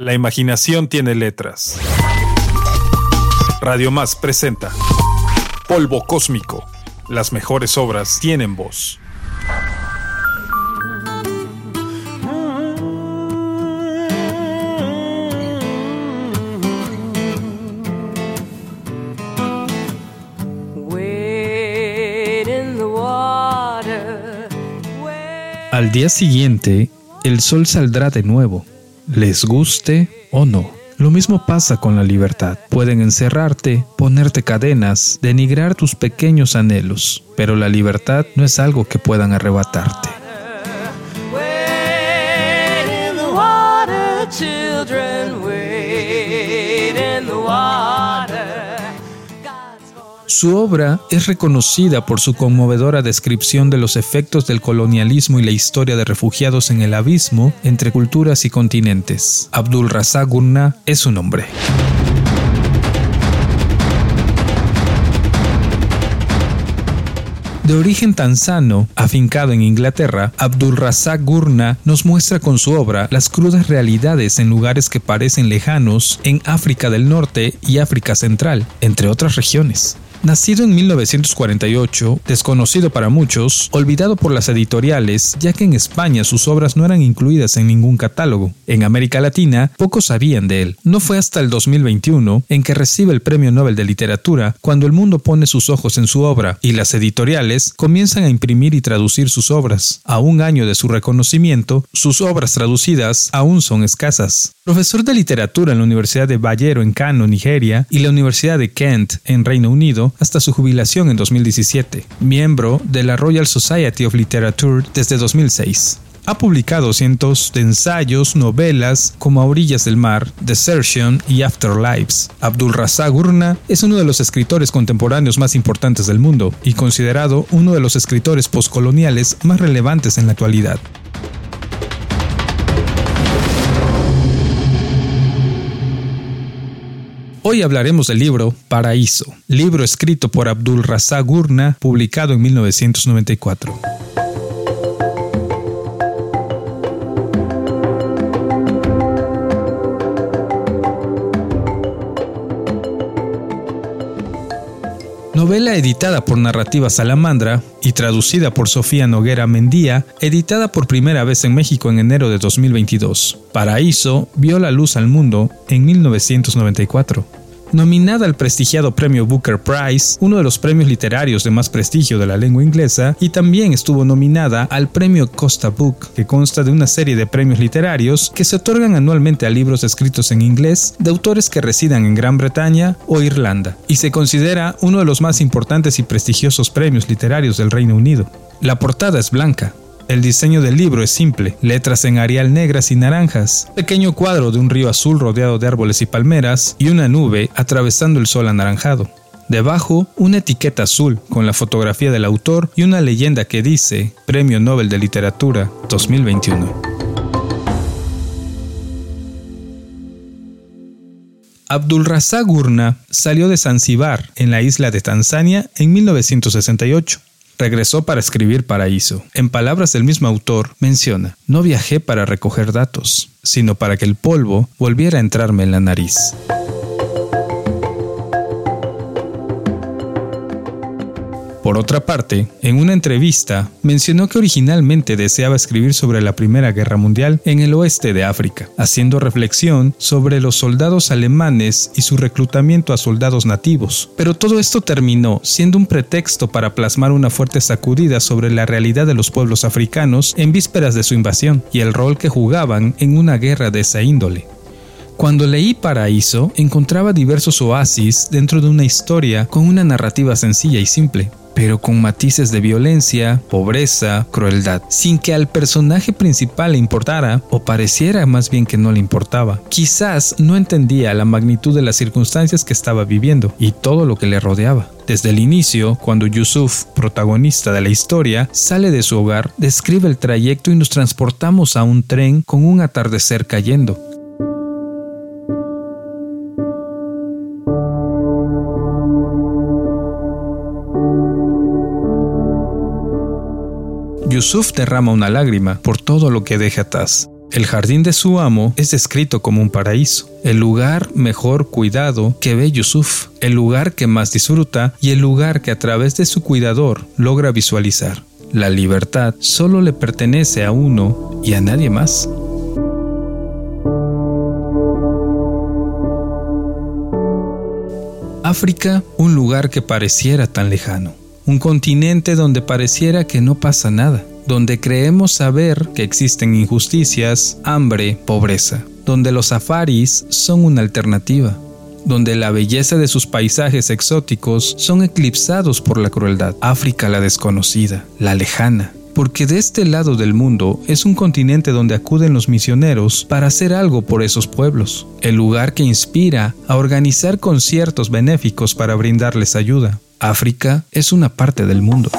La imaginación tiene letras. Radio Más presenta Polvo Cósmico. Las mejores obras tienen voz. Al día siguiente, el sol saldrá de nuevo, les guste o no. Lo mismo pasa con la libertad. Pueden encerrarte, ponerte cadenas, denigrar tus pequeños anhelos, pero la libertad no es algo que puedan arrebatarte. Su obra es reconocida por su conmovedora descripción de los efectos del colonialismo y la historia de refugiados en el abismo entre culturas y continentes. Abdul Razak es su nombre. De origen tanzano, afincado en Inglaterra, Abdul Razak Gurnah nos muestra con su obra las crudas realidades en lugares que parecen lejanos en África del Norte y África Central, entre otras regiones. Nacido en 1948, desconocido para muchos, olvidado por las editoriales, ya que en España sus obras no eran incluidas en ningún catálogo. En América Latina, pocos sabían de él. No fue hasta el 2021 en que recibe el Premio Nobel de Literatura cuando el mundo pone sus ojos en su obra y las editoriales comienzan a imprimir y traducir sus obras. A un año de su reconocimiento, sus obras traducidas aún son escasas. Profesor de literatura en la Universidad de Bayero en Kano, Nigeria, y la Universidad de Kent en Reino Unido, hasta su jubilación en 2017, miembro de la Royal Society of Literature desde 2006. Ha publicado cientos de ensayos, novelas como A orillas del mar, Desertion y Afterlives. Abdul Razak Gurnah es uno de los escritores contemporáneos más importantes del mundo y considerado uno de los escritores postcoloniales más relevantes en la actualidad. Hoy hablaremos del libro Paraíso, libro escrito por Abdul Razak Gurnah, publicado en 1994. Novela editada por Narrativa Salamandra y traducida por Sofía Noguera Mendía, editada por primera vez en México en enero de 2022. Paraíso vio la luz al mundo en 1994 nominada al prestigiado premio Booker Prize, uno de los premios literarios de más prestigio de la lengua inglesa, y también estuvo nominada al premio Costa Book, que consta de una serie de premios literarios que se otorgan anualmente a libros escritos en inglés de autores que residan en Gran Bretaña o Irlanda, y se considera uno de los más importantes y prestigiosos premios literarios del Reino Unido. La portada es blanca, el diseño del libro es simple, letras en arial negras y naranjas, pequeño cuadro de un río azul rodeado de árboles y palmeras y una nube atravesando el sol anaranjado. Debajo, una etiqueta azul con la fotografía del autor y una leyenda que dice Premio Nobel de Literatura 2021. Abdul Razak Gurnah salió de Zanzíbar, en la isla de Tanzania, en 1968 regresó para escribir Paraíso. En palabras del mismo autor, menciona, no viajé para recoger datos, sino para que el polvo volviera a entrarme en la nariz. Por otra parte, en una entrevista, mencionó que originalmente deseaba escribir sobre la Primera Guerra Mundial en el oeste de África, haciendo reflexión sobre los soldados alemanes y su reclutamiento a soldados nativos. Pero todo esto terminó siendo un pretexto para plasmar una fuerte sacudida sobre la realidad de los pueblos africanos en vísperas de su invasión y el rol que jugaban en una guerra de esa índole. Cuando leí Paraíso, encontraba diversos oasis dentro de una historia con una narrativa sencilla y simple, pero con matices de violencia, pobreza, crueldad, sin que al personaje principal le importara o pareciera más bien que no le importaba. Quizás no entendía la magnitud de las circunstancias que estaba viviendo y todo lo que le rodeaba. Desde el inicio, cuando Yusuf, protagonista de la historia, sale de su hogar, describe el trayecto y nos transportamos a un tren con un atardecer cayendo. Yusuf derrama una lágrima por todo lo que deja atrás. El jardín de su amo es descrito como un paraíso, el lugar mejor cuidado que ve Yusuf, el lugar que más disfruta y el lugar que a través de su cuidador logra visualizar. La libertad solo le pertenece a uno y a nadie más. África, un lugar que pareciera tan lejano, un continente donde pareciera que no pasa nada, donde creemos saber que existen injusticias, hambre, pobreza, donde los safaris son una alternativa, donde la belleza de sus paisajes exóticos son eclipsados por la crueldad. África la desconocida, la lejana. Porque de este lado del mundo es un continente donde acuden los misioneros para hacer algo por esos pueblos, el lugar que inspira a organizar conciertos benéficos para brindarles ayuda. África es una parte del mundo.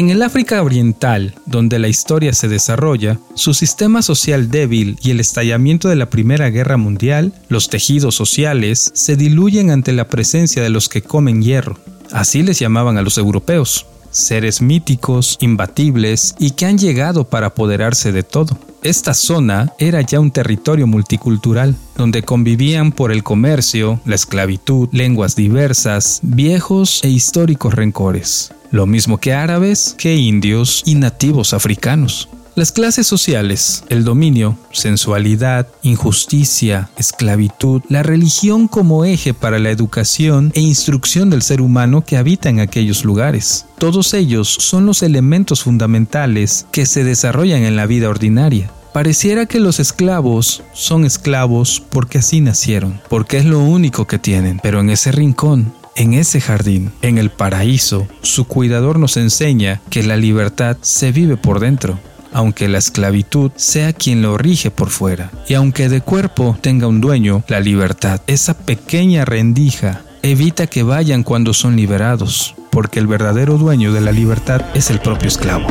En el África Oriental, donde la historia se desarrolla, su sistema social débil y el estallamiento de la Primera Guerra Mundial, los tejidos sociales, se diluyen ante la presencia de los que comen hierro. Así les llamaban a los europeos, seres míticos, imbatibles y que han llegado para apoderarse de todo. Esta zona era ya un territorio multicultural, donde convivían por el comercio, la esclavitud, lenguas diversas, viejos e históricos rencores lo mismo que árabes, que indios y nativos africanos. Las clases sociales, el dominio, sensualidad, injusticia, esclavitud, la religión como eje para la educación e instrucción del ser humano que habita en aquellos lugares. Todos ellos son los elementos fundamentales que se desarrollan en la vida ordinaria. Pareciera que los esclavos son esclavos porque así nacieron, porque es lo único que tienen, pero en ese rincón en ese jardín, en el paraíso, su cuidador nos enseña que la libertad se vive por dentro, aunque la esclavitud sea quien lo rige por fuera. Y aunque de cuerpo tenga un dueño, la libertad, esa pequeña rendija, evita que vayan cuando son liberados, porque el verdadero dueño de la libertad es el propio esclavo.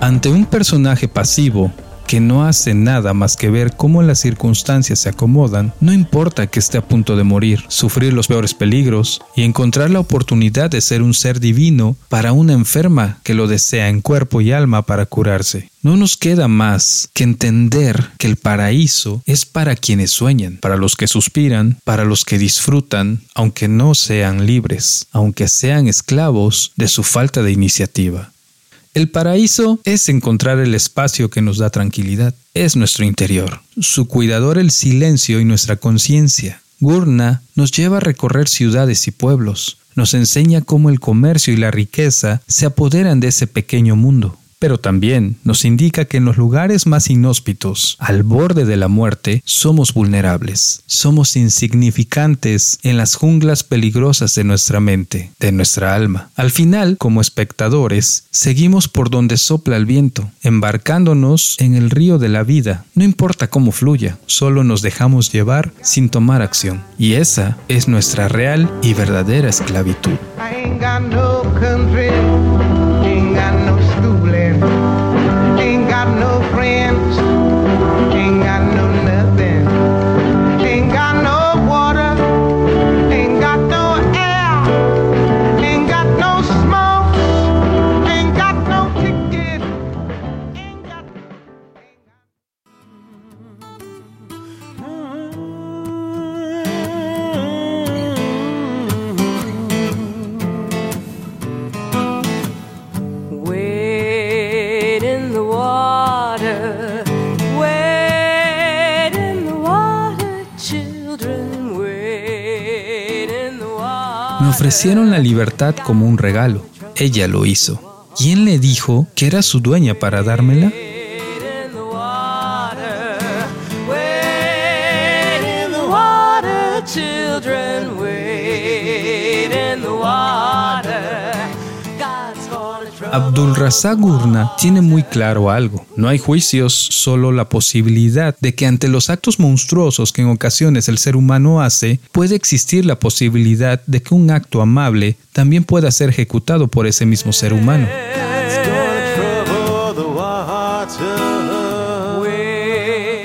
Ante un personaje pasivo, que no hace nada más que ver cómo las circunstancias se acomodan, no importa que esté a punto de morir, sufrir los peores peligros y encontrar la oportunidad de ser un ser divino para una enferma que lo desea en cuerpo y alma para curarse. No nos queda más que entender que el paraíso es para quienes sueñan, para los que suspiran, para los que disfrutan, aunque no sean libres, aunque sean esclavos de su falta de iniciativa. El paraíso es encontrar el espacio que nos da tranquilidad, es nuestro interior, su cuidador el silencio y nuestra conciencia. Gurna nos lleva a recorrer ciudades y pueblos, nos enseña cómo el comercio y la riqueza se apoderan de ese pequeño mundo pero también nos indica que en los lugares más inhóspitos, al borde de la muerte, somos vulnerables, somos insignificantes en las junglas peligrosas de nuestra mente, de nuestra alma. Al final, como espectadores, seguimos por donde sopla el viento, embarcándonos en el río de la vida, no importa cómo fluya, solo nos dejamos llevar sin tomar acción. Y esa es nuestra real y verdadera esclavitud. Me ofrecieron la libertad como un regalo. Ella lo hizo. ¿Quién le dijo que era su dueña para dármela? Abdul Razak Gurna tiene muy claro algo. No hay juicios, solo la posibilidad de que ante los actos monstruosos que en ocasiones el ser humano hace, puede existir la posibilidad de que un acto amable también pueda ser ejecutado por ese mismo ser humano.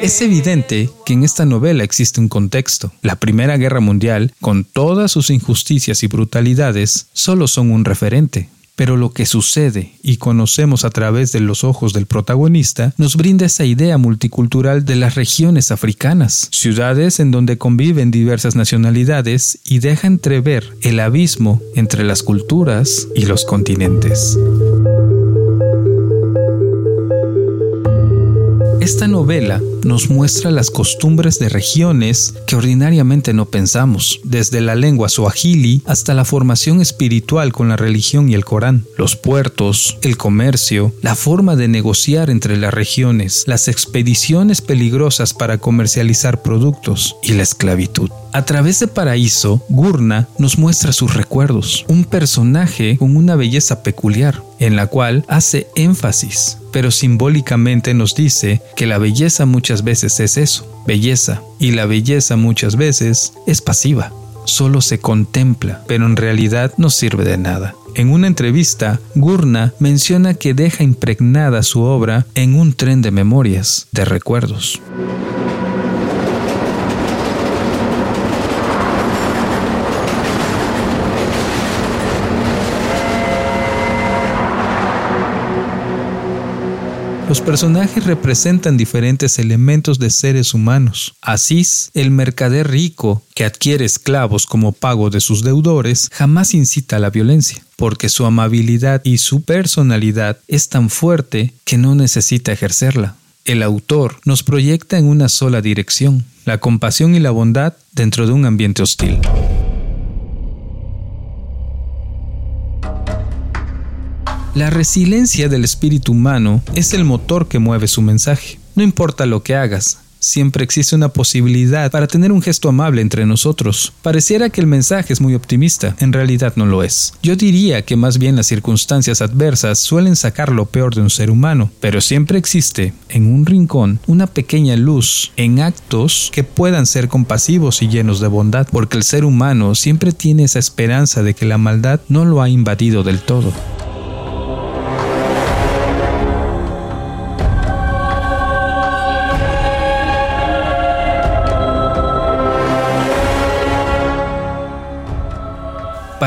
Es evidente que en esta novela existe un contexto. La Primera Guerra Mundial, con todas sus injusticias y brutalidades, solo son un referente. Pero lo que sucede y conocemos a través de los ojos del protagonista nos brinda esa idea multicultural de las regiones africanas, ciudades en donde conviven diversas nacionalidades y deja entrever el abismo entre las culturas y los continentes. Esta novela nos muestra las costumbres de regiones que ordinariamente no pensamos, desde la lengua suajili hasta la formación espiritual con la religión y el Corán, los puertos, el comercio, la forma de negociar entre las regiones, las expediciones peligrosas para comercializar productos y la esclavitud. A través de Paraíso, Gurna nos muestra sus recuerdos, un personaje con una belleza peculiar, en la cual hace énfasis, pero simbólicamente nos dice que la belleza muchas veces es eso, belleza, y la belleza muchas veces es pasiva, solo se contempla, pero en realidad no sirve de nada. En una entrevista, Gurna menciona que deja impregnada su obra en un tren de memorias, de recuerdos. Los personajes representan diferentes elementos de seres humanos. Asís, el mercader rico que adquiere esclavos como pago de sus deudores, jamás incita a la violencia, porque su amabilidad y su personalidad es tan fuerte que no necesita ejercerla. El autor nos proyecta en una sola dirección, la compasión y la bondad dentro de un ambiente hostil. La resiliencia del espíritu humano es el motor que mueve su mensaje. No importa lo que hagas, siempre existe una posibilidad para tener un gesto amable entre nosotros. Pareciera que el mensaje es muy optimista, en realidad no lo es. Yo diría que más bien las circunstancias adversas suelen sacar lo peor de un ser humano, pero siempre existe, en un rincón, una pequeña luz en actos que puedan ser compasivos y llenos de bondad, porque el ser humano siempre tiene esa esperanza de que la maldad no lo ha invadido del todo.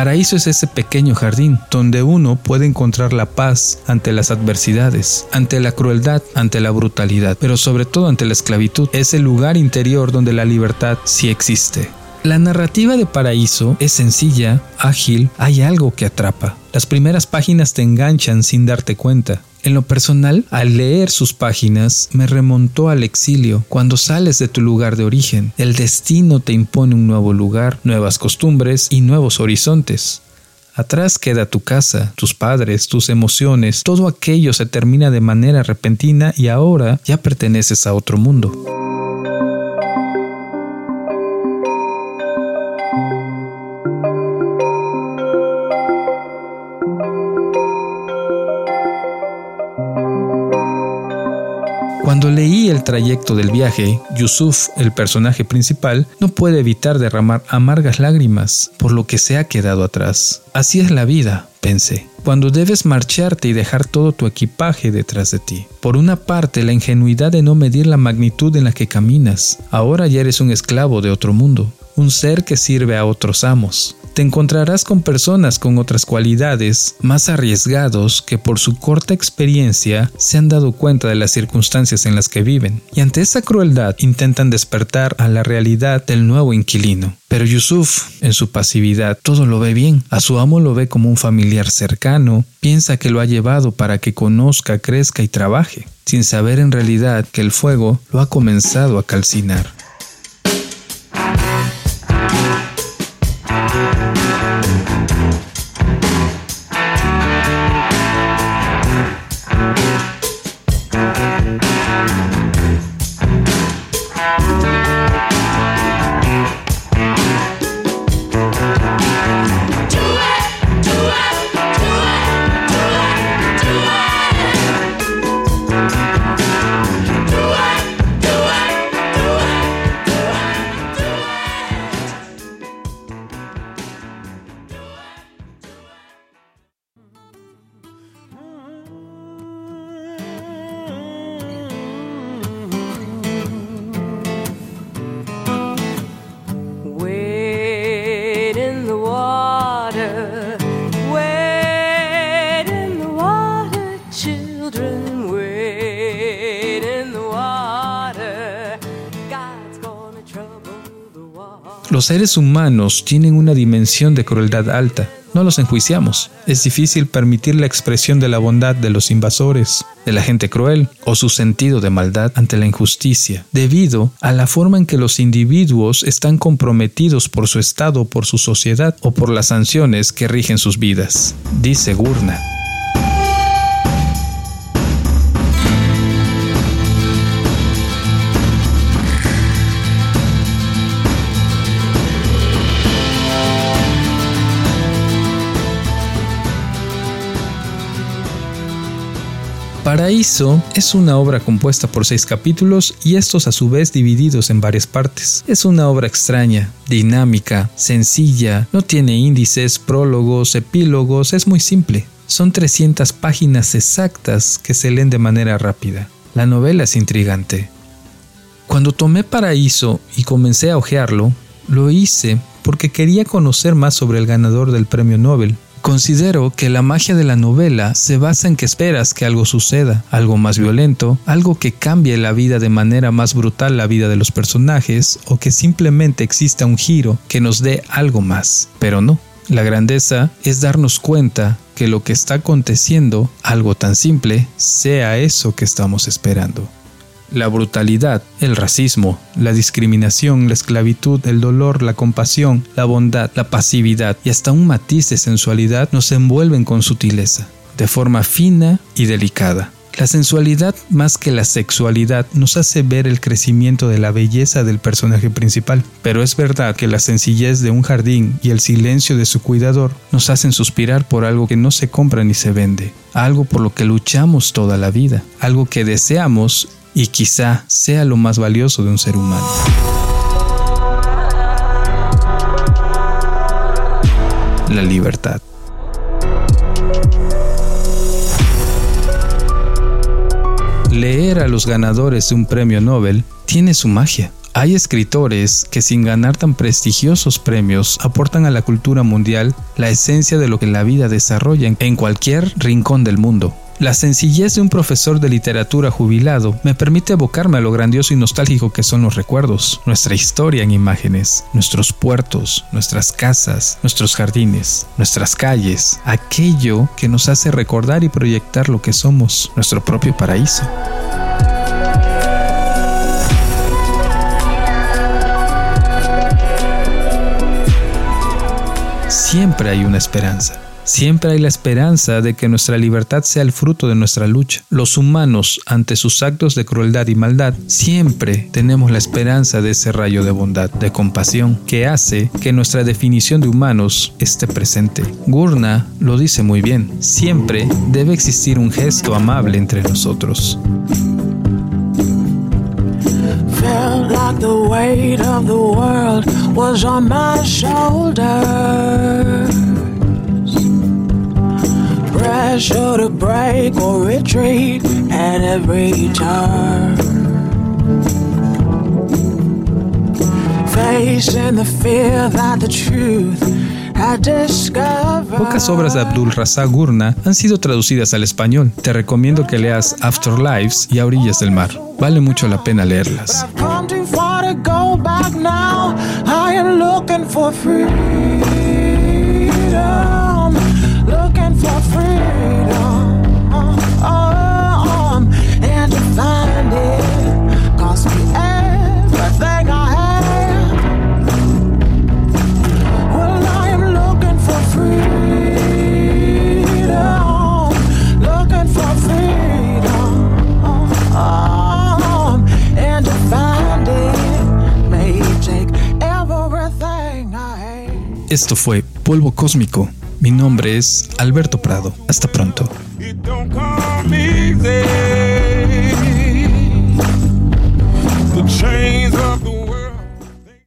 Paraíso es ese pequeño jardín donde uno puede encontrar la paz ante las adversidades, ante la crueldad, ante la brutalidad, pero sobre todo ante la esclavitud. Es el lugar interior donde la libertad sí existe. La narrativa de Paraíso es sencilla, ágil, hay algo que atrapa. Las primeras páginas te enganchan sin darte cuenta. En lo personal, al leer sus páginas, me remontó al exilio, cuando sales de tu lugar de origen. El destino te impone un nuevo lugar, nuevas costumbres y nuevos horizontes. Atrás queda tu casa, tus padres, tus emociones, todo aquello se termina de manera repentina y ahora ya perteneces a otro mundo. Trayecto del viaje, Yusuf, el personaje principal, no puede evitar derramar amargas lágrimas por lo que se ha quedado atrás. Así es la vida, pensé, cuando debes marcharte y dejar todo tu equipaje detrás de ti. Por una parte, la ingenuidad de no medir la magnitud en la que caminas. Ahora ya eres un esclavo de otro mundo, un ser que sirve a otros amos te encontrarás con personas con otras cualidades, más arriesgados que por su corta experiencia se han dado cuenta de las circunstancias en las que viven, y ante esa crueldad intentan despertar a la realidad del nuevo inquilino. Pero Yusuf, en su pasividad, todo lo ve bien. A su amo lo ve como un familiar cercano, piensa que lo ha llevado para que conozca, crezca y trabaje, sin saber en realidad que el fuego lo ha comenzado a calcinar. Los seres humanos tienen una dimensión de crueldad alta. No los enjuiciamos. Es difícil permitir la expresión de la bondad de los invasores, de la gente cruel o su sentido de maldad ante la injusticia, debido a la forma en que los individuos están comprometidos por su estado, por su sociedad o por las sanciones que rigen sus vidas, dice Gurna. Paraíso es una obra compuesta por seis capítulos y estos a su vez divididos en varias partes. Es una obra extraña, dinámica, sencilla, no tiene índices, prólogos, epílogos, es muy simple. Son 300 páginas exactas que se leen de manera rápida. La novela es intrigante. Cuando tomé Paraíso y comencé a hojearlo, lo hice porque quería conocer más sobre el ganador del premio Nobel, Considero que la magia de la novela se basa en que esperas que algo suceda, algo más violento, algo que cambie la vida de manera más brutal la vida de los personajes o que simplemente exista un giro que nos dé algo más. Pero no, la grandeza es darnos cuenta que lo que está aconteciendo, algo tan simple, sea eso que estamos esperando. La brutalidad, el racismo, la discriminación, la esclavitud, el dolor, la compasión, la bondad, la pasividad y hasta un matiz de sensualidad nos envuelven con sutileza, de forma fina y delicada. La sensualidad más que la sexualidad nos hace ver el crecimiento de la belleza del personaje principal, pero es verdad que la sencillez de un jardín y el silencio de su cuidador nos hacen suspirar por algo que no se compra ni se vende, algo por lo que luchamos toda la vida, algo que deseamos y quizá sea lo más valioso de un ser humano. La libertad. Leer a los ganadores de un premio Nobel tiene su magia. Hay escritores que sin ganar tan prestigiosos premios aportan a la cultura mundial la esencia de lo que la vida desarrolla en cualquier rincón del mundo. La sencillez de un profesor de literatura jubilado me permite evocarme a lo grandioso y nostálgico que son los recuerdos, nuestra historia en imágenes, nuestros puertos, nuestras casas, nuestros jardines, nuestras calles, aquello que nos hace recordar y proyectar lo que somos, nuestro propio paraíso. Siempre hay una esperanza. Siempre hay la esperanza de que nuestra libertad sea el fruto de nuestra lucha. Los humanos, ante sus actos de crueldad y maldad, siempre tenemos la esperanza de ese rayo de bondad, de compasión, que hace que nuestra definición de humanos esté presente. Gurna lo dice muy bien, siempre debe existir un gesto amable entre nosotros. Pressure to break or retreat at every turn. Facing the fear that the truth Pocas obras de Abdul Razak Gurna han sido traducidas al español. Te recomiendo que leas Afterlives y A Orillas del Mar. Vale mucho la pena leerlas. Esto fue Polvo Cósmico. Mi nombre es Alberto Prado. Hasta pronto.